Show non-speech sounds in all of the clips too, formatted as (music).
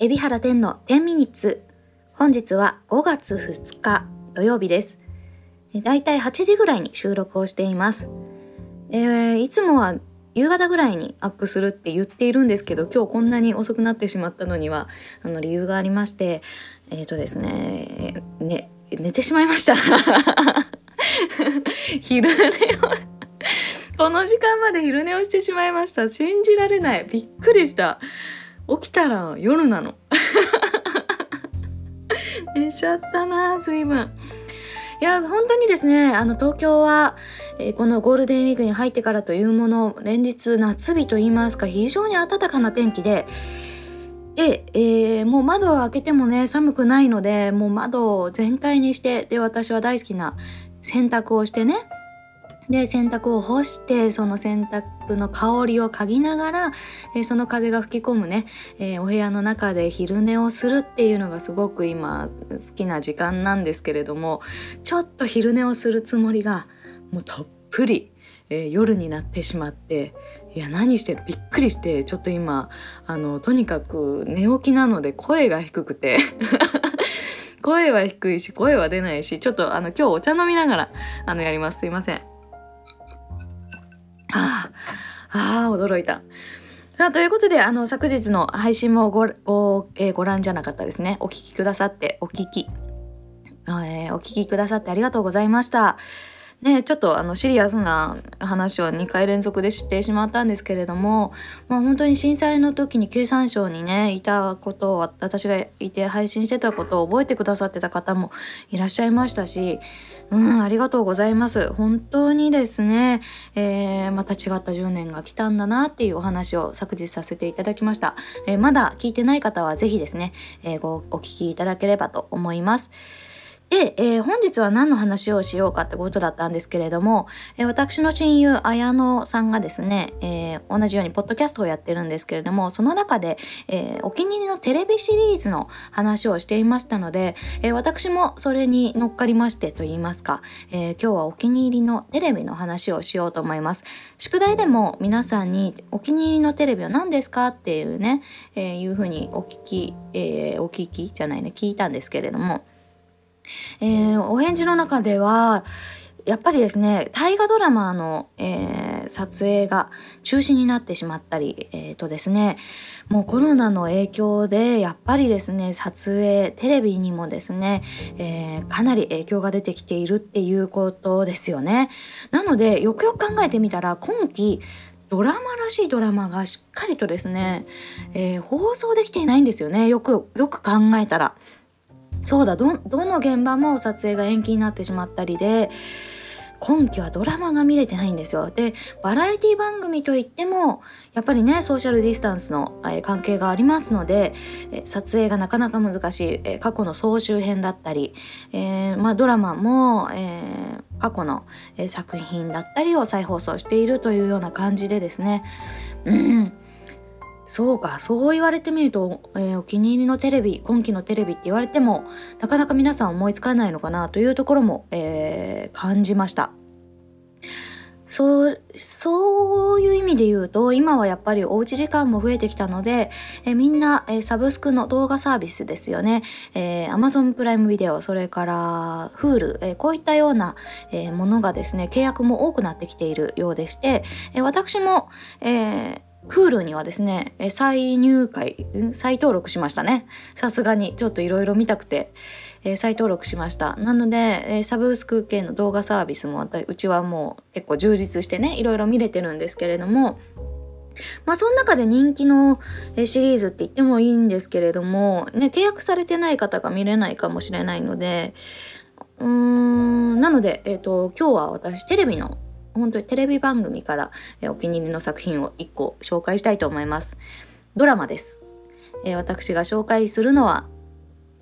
海老原天の10ミニッツ。本日は5月2日土曜日です。だいたい8時ぐらいに収録をしています。えー、いつもは夕方ぐらいにアップするって言っているんですけど、今日こんなに遅くなってしまったのには、あの理由がありまして、えっ、ー、とですね、ね、寝てしまいました。(laughs) 昼寝をこの時間まで昼寝をしてしまいました。信じられない。びっくりした。起きたら夜なの。(laughs) 寝ちゃったな随分。いや、本当にですね、あの、東京は、えー、このゴールデンウィークに入ってからというもの、連日夏日と言いますか、非常に暖かな天気で、で、えー、もう窓を開けてもね、寒くないので、もう窓を全開にして、で、私は大好きな洗濯をしてね、で洗濯を干してその洗濯の香りを嗅ぎながら、えー、その風が吹き込むね、えー、お部屋の中で昼寝をするっていうのがすごく今好きな時間なんですけれどもちょっと昼寝をするつもりがもうたっぷり、えー、夜になってしまっていや何してびっくりしてちょっと今あのとにかく寝起きなので声が低くて (laughs) 声は低いし声は出ないしちょっとあの今日お茶飲みながらあのやりますすいません。ああ、驚いた。ということで、あの、昨日の配信もご、ご、えー、ご覧じゃなかったですね。お聞きくださって、お聞き、えー、お聞きくださってありがとうございました。ちょっとあのシリアスな話を2回連続でしてしまったんですけれども、まあ、本当に震災の時に経産省にねいたことを私がいて配信してたことを覚えてくださってた方もいらっしゃいましたし、うん、ありがとうございます。本当にですね、えー、また違った10年が来たんだなっていうお話を昨日させていただきました。えー、まだ聞いてない方はぜひですね、えー、ごお聞きいただければと思います。で、えー、本日は何の話をしようかってことだったんですけれども、えー、私の親友、綾野さんがですね、えー、同じようにポッドキャストをやってるんですけれども、その中で、えお気に入りのテレビシリーズの話をしていましたので、え私もそれに乗っかりましてと言いますか、え今日はお気に入りのテレビの話をしようと思います。宿題でも皆さんにお気に入りのテレビは何ですかっていうね、えいうふうにお聞き、えお聞きじゃないね、聞いたんですけれども、えー、お返事の中では、やっぱりですね、大河ドラマの、えー、撮影が中止になってしまったり、えー、とですね、もうコロナの影響で、やっぱりですね、撮影、テレビにもですね、えー、かなり影響が出てきているっていうことですよね。なので、よくよく考えてみたら、今期、ドラマらしいドラマがしっかりとですね、え、放送できていないんですよね。よく、よく考えたら。そうだどどの現場も撮影が延期になってしまったりで今期はドラマが見れてないんですよ。で、バラエティ番組といっても、やっぱりね、ソーシャルディスタンスの、えー、関係がありますので、え、撮影がなかなか難しい、えー、過去の総集編だったり、えまあ、ドラマも、え過去の、え作品だったりを再放送しているというような感じでですね、うん、そうか、そう言われてみると、えー、お気に入りのテレビ、今期のテレビって言われても、なかなか皆さん思いつかないのかなというところも、えー、感じました。そう、そういう意味で言うと、今はやっぱりおうち時間も増えてきたので、えみんな、えサブスクの動画サービスですよね。えー、Amazon プライムビデオ、それから Hulu、え、こういったような、え、ものがですね、契約も多くなってきているようでして、え私も、えー、ルにはですね、再入会、再登録しましたね。さすがに、ちょっといろいろ見たくて、え、再登録しました。なので、え、サブスク系の動画サービスもうちはもう結構充実してね、いろいろ見れてるんですけれども、まあその中で人気のシリーズって言ってもいいんですけれども、ね、契約されてない方が見れないかもしれないので、うーん、なので、えっ、ー、と、今日は私テレビの本当にテレビ番組から、えお気に入りの作品を1個紹介したいと思います。ドラマです。えー、私が紹介するのは、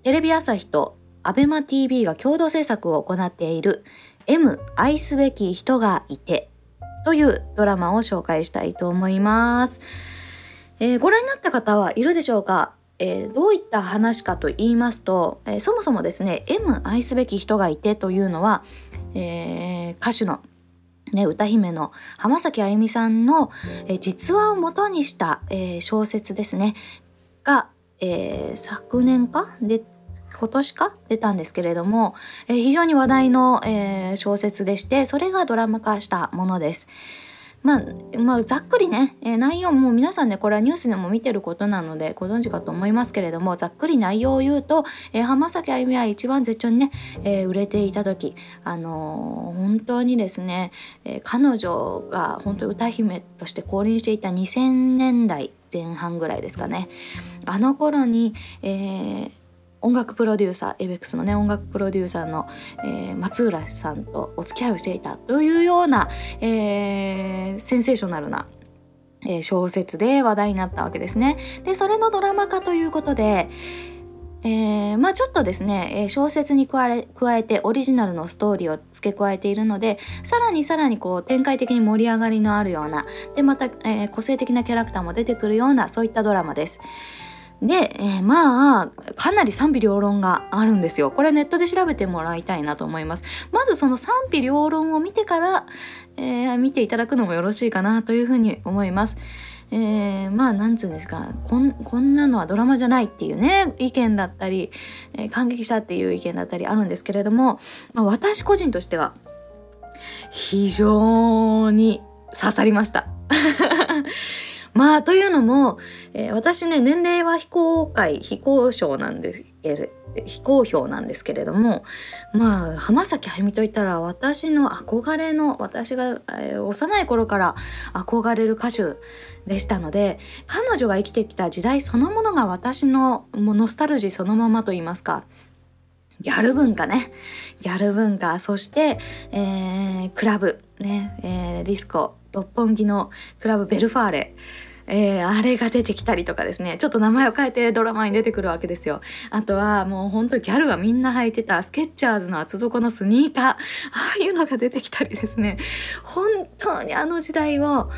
テレビ朝日と ABEMATV が共同制作を行っている M 愛すべき人がいてというドラマを紹介したいと思います。えー、ご覧になった方はいるでしょうか？えー、どういった話かと言いますと、えー、そもそもですね M 愛すべき人がいてというのは、えー、歌手のね、歌姫の浜崎あゆみさんの、え実話をもとにした、えー、小説ですね。が、えー、昨年か？で今年か？出たんですけれども、えー、非常に話題の、え、小説でしてそれがドラマ化したものです。まあ、まあ、ざっくりね、えー、内容も皆さんねこれはニュースでも見てることなのでご存知かと思いますけれどもざっくり内容を言うと、えー、浜崎あゆみは一番絶頂にね、えー、売れていた時、あの本当にですね、え彼女が本当に歌姫として降臨していた2000年代前半ぐらいですかね。あの頃に、えー、音楽プロデューサーエベックスのね音楽プロデューサーの、えー、松浦さんとお付き合いをしていたというような、えー、センセーショナルな、えー、小説で話題になったわけですね。でそれのドラマ化ということで、えー、まあちょっとですね小説に加え加えてオリジナルのストーリーを付け加えているのでさらにさらにこう展開的に盛り上がりのあるようなでまた、えー、個性的なキャラクターも出てくるようなそういったドラマです。で、えー、まあかなり賛否両論があるんですよ。これネットで調べてもらいたいなと思います。まずその賛否両論を見てから、えー、見ていただくのもよろしいかなというふうに思います。えー、まあなんつうんですか。こんこんなのはドラマじゃないっていうね意見だったり、えー、感激したっていう意見だったりあるんですけれども、まあ、私個人としては非常に刺さりました。まあというのも、えー、私ね年齢は非公開非公表なんです非公表なんですけれどもまあ浜崎あゆみといったら私の憧れの私が、えー、幼い頃から憧れる歌手でしたので彼女が生きてきた時代そのものが私のもノスタルジーそのままと言いますかギャル文化ね。ギャル文化。そして、えー、クラブ。ね。えー、ディスコ。六本木のクラブベルファーレ。えー、あれが出てきたりとかですね、ちょっと名前を変えてドラマに出てくるわけですよ。あとはもうほんとギャルがみんな履いてたスケッチャーズの厚底のスニーカー、ああいうのが出てきたりですね、本当にあの時代を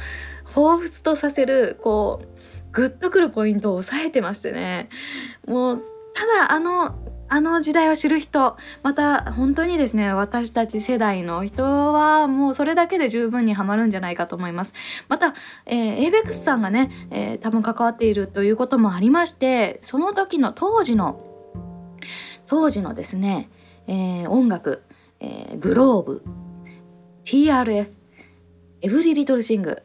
彷彿とさせる、こう、グッとくるポイントを押さえてましてね、もう、ただあのあの時代を知る人、また本当にですね、私たち世代の人はもうそれだけで十分にハマるんじゃないかと思います。また、えー、エイベックスさんがね、えー、多分関わっているということもありまして、その時の当時の、当時のですね、えー、音楽、えー、グローブ、TRF、エブリリトルシング、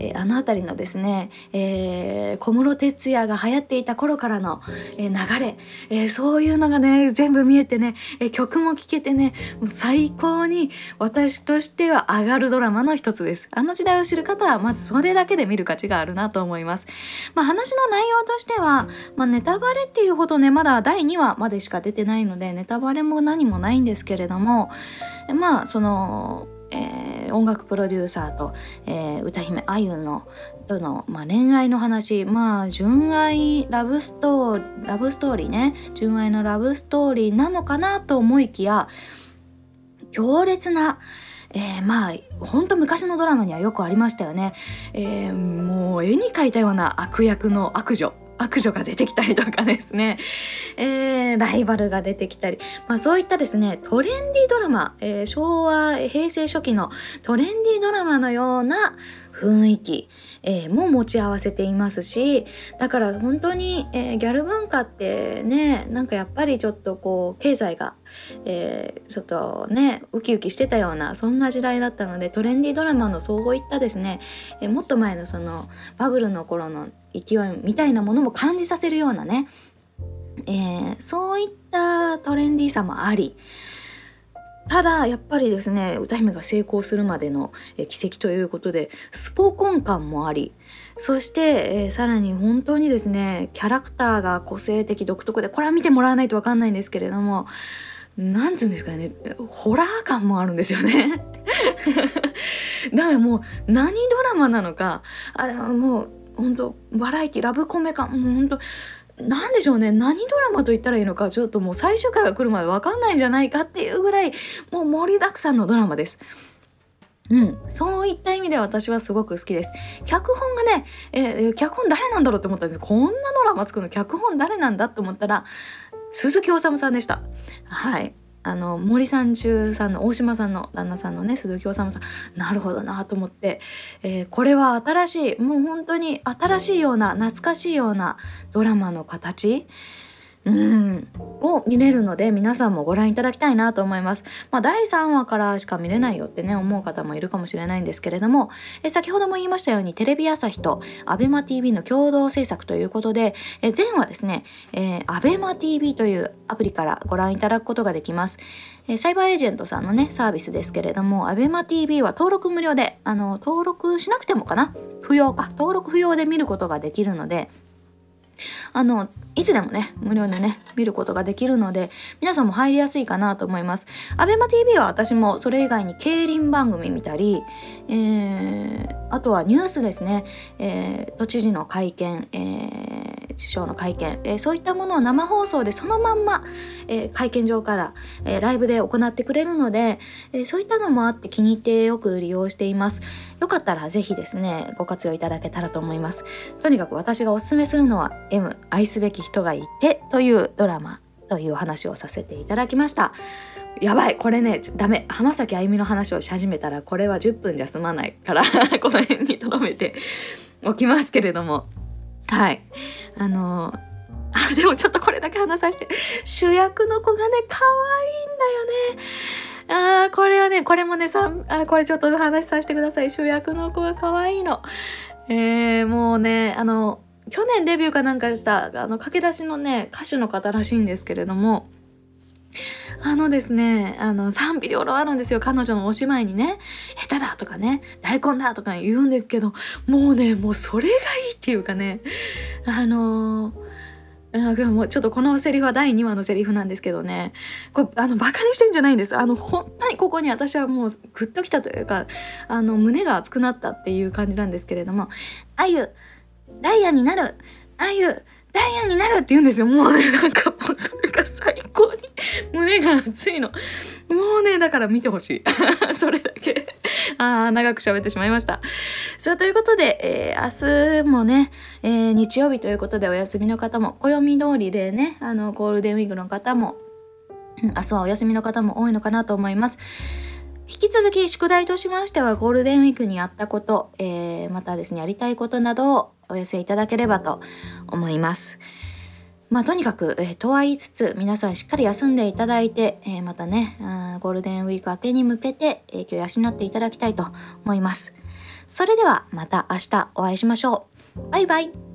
えー、あの辺りのですね、えー、小室哲哉が流行っていた頃からの、えー、流れ、えそういうのがね全部見えてね、え曲も聴けてねもう最高に私としては上がるドラマの一つです。あの時代を知る方はまずそれだけで見る価値があるなと思います、まあ、話の内容としては、まあ、ネタバレっていうほどねまだ第2話までしか出てないのでネタバレも何もないんですけれどもまあそのえー、音楽プロデューサーと、えー、歌姫あゆのとの、まあ、恋愛の話。まあ純愛ラブストーリーラブストーリーね。純愛のラブストーリーなのかなと思いきや強烈なえー、まあほんと昔のドラマにはよくありましたよね、えー、もう絵に描いたような悪役の悪女。悪女が出てきたりとかですね、えー、ライバルが出てきたり、まあそういったですね、トレンディドラマ、えー、昭和、平成初期のトレンディドラマのような雰囲気、えー、も持ち合わせていますしだから本当に、えー、ギャル文化ってねなんかやっぱりちょっとこう経済が、えー、ちょっとねウキウキしてたようなそんな時代だったのでトレンディドラマのそういったですね、えもっと前のそのバブルの頃の勢いみたいなものも感じさせるようなね、えそういったトレンディーさもありただやっぱりですね歌姫が成功するまでの、え奇跡ということでスポコン感もありそして、えー、さらに本当にですねキャラクターが個性的独特でこれは見てもらわないと分かんないんですけれども何て言うんですかねホラー感もあるんですよね。(laughs) だからもう何ドラマなのかあもう本当バラエティラブコメ感もう本当何でしょうね何ドラマと言ったらいいのかちょっともう最終回が来るまで分かんないんじゃないかっていうぐらいもう盛りだくさんのドラマです。うん、そういった意味で私はすごく好きです。脚本がね、えー、脚本誰なんだろうって思ったんですこんなドラマ作るの脚本誰なんだって思ったら鈴木おさむさんでした。はい。あの森三中さんの大島さんの旦那さんのね鈴木治さん。なるほどなと思って、えー、これは新しいもう本当に新しいような懐かしいようなドラマの形？うん、を見れるので皆さんもご覧いただきたいなと思います。まあ、第3話からしか見れないよってね思う方もいるかもしれないんですけれども。え先ほども言いましたようにテレビ朝日と ABEMATV の共同制作ということでえ前話ですね、えー、ABEMATV というアプリからご覧いただくことができます。えサイバーエージェントさんのねサービスですけれども ABEMATV は登録無料であの登録しなくてもかな？不要。か登録不要で見ることができるのであの、いつでもね、無料でね、見ることができるので、皆さんも入りやすいかなと思います。アベマ t v は私もそれ以外に競輪番組見たり、えー、あとはニュースですね、えー、都知事の会見、えー、首相の会見、えー、そういったものを生放送でそのまんま、えー、会見場から、えー、ライブで行ってくれるので、えー、そういったのもあって気に入ってよく利用しています。よかったらぜひですね、ご活用いただけたらと思います。とにかく私がおすすめするのは M 愛すべき人がいてというドラマという話をさせていただきました。やばいこれねダメ。浜崎あゆみの話をし始めたらこれは10分じゃ済まないから (laughs) この辺にとどめておきますけれども。はい。あのあでもちょっとこれだけ話させて。主役の子がね可愛いんだよね。あーこれはねこれもねさあこれちょっと話させてください。主役の子が可愛いの。えー、もうねあの去年デビューかなんかしたあの駆け出しのね歌手の方らしいんですけれどもあのですね、あの、賛否両論あるんですよ。彼女のお芝居にね、下手だとかね、大根だとか言うんですけど、もうね、もうそれがいいっていうかね、あのー、もうちょっとこのセリフは第2話のセリフなんですけどね、これ、あの、バカにしてんじゃないんです。あの、本当にここに私はもうグッときたというか、あの、胸が熱くなったっていう感じなんですけれども、あゆ、ダイヤになるあゆダイヤになるって言うんですよ。もうね、なんかもうそれが最高に胸が熱いの。もうね、だから見てほしい。(laughs) それだけああ、長く喋ってしまいました。さあ、ということで、えー、明日もね、えー、日曜日ということでお休みの方も、暦通りでね、あの、ゴールデンウィークの方も、明日はお休みの方も多いのかなと思います。引き続き宿題としましてはゴールデンウィークにやったこと、えー、またですね、やりたいことなどをお寄せいただければと思います。まあ、とにかく、えー、とは言いつつ、皆さんしっかり休んでいただいて、えー、またね、ゴールデンウィーク明けに向けて影響を養っていただきたいと思います。それではまた明日お会いしましょう。バイバイ。